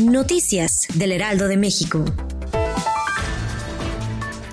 Noticias del Heraldo de México.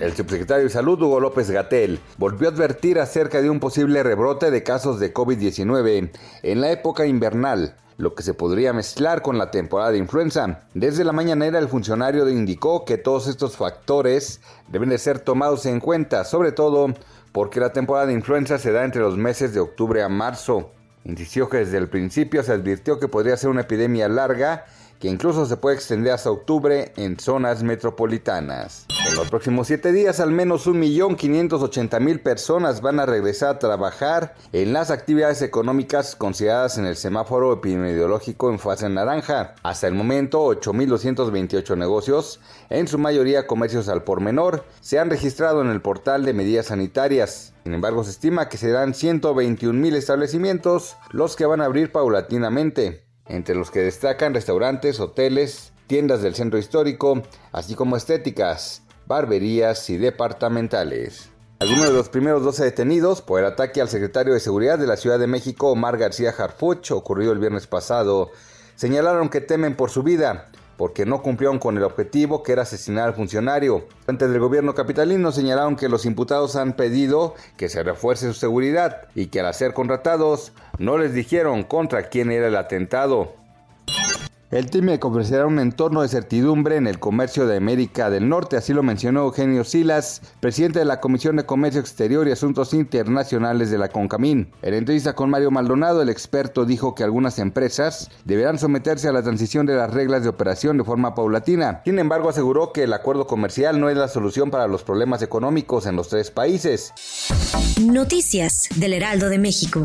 El subsecretario de Salud, Hugo López Gatel, volvió a advertir acerca de un posible rebrote de casos de COVID-19 en la época invernal, lo que se podría mezclar con la temporada de influenza. Desde la mañanera el funcionario indicó que todos estos factores deben de ser tomados en cuenta, sobre todo porque la temporada de influenza se da entre los meses de octubre a marzo. Insistió que desde el principio se advirtió que podría ser una epidemia larga que incluso se puede extender hasta octubre en zonas metropolitanas. En los próximos siete días, al menos 1.580.000 personas van a regresar a trabajar en las actividades económicas consideradas en el semáforo epidemiológico en fase naranja. Hasta el momento, 8.228 negocios, en su mayoría comercios al por menor, se han registrado en el portal de medidas sanitarias. Sin embargo, se estima que serán 121.000 establecimientos los que van a abrir paulatinamente entre los que destacan restaurantes, hoteles, tiendas del centro histórico, así como estéticas, barberías y departamentales. Algunos de los primeros 12 detenidos por el ataque al secretario de Seguridad de la Ciudad de México, Omar García Harfuch, ocurrido el viernes pasado, señalaron que temen por su vida, porque no cumplieron con el objetivo que era asesinar al funcionario. Antes del gobierno capitalino señalaron que los imputados han pedido que se refuerce su seguridad y que al ser contratados no les dijeron contra quién era el atentado. El TIMEC ofrecerá un entorno de certidumbre en el comercio de América del Norte, así lo mencionó Eugenio Silas, presidente de la Comisión de Comercio Exterior y Asuntos Internacionales de la CONCAMIN. En entrevista con Mario Maldonado, el experto dijo que algunas empresas deberán someterse a la transición de las reglas de operación de forma paulatina. Sin embargo, aseguró que el acuerdo comercial no es la solución para los problemas económicos en los tres países. Noticias del Heraldo de México.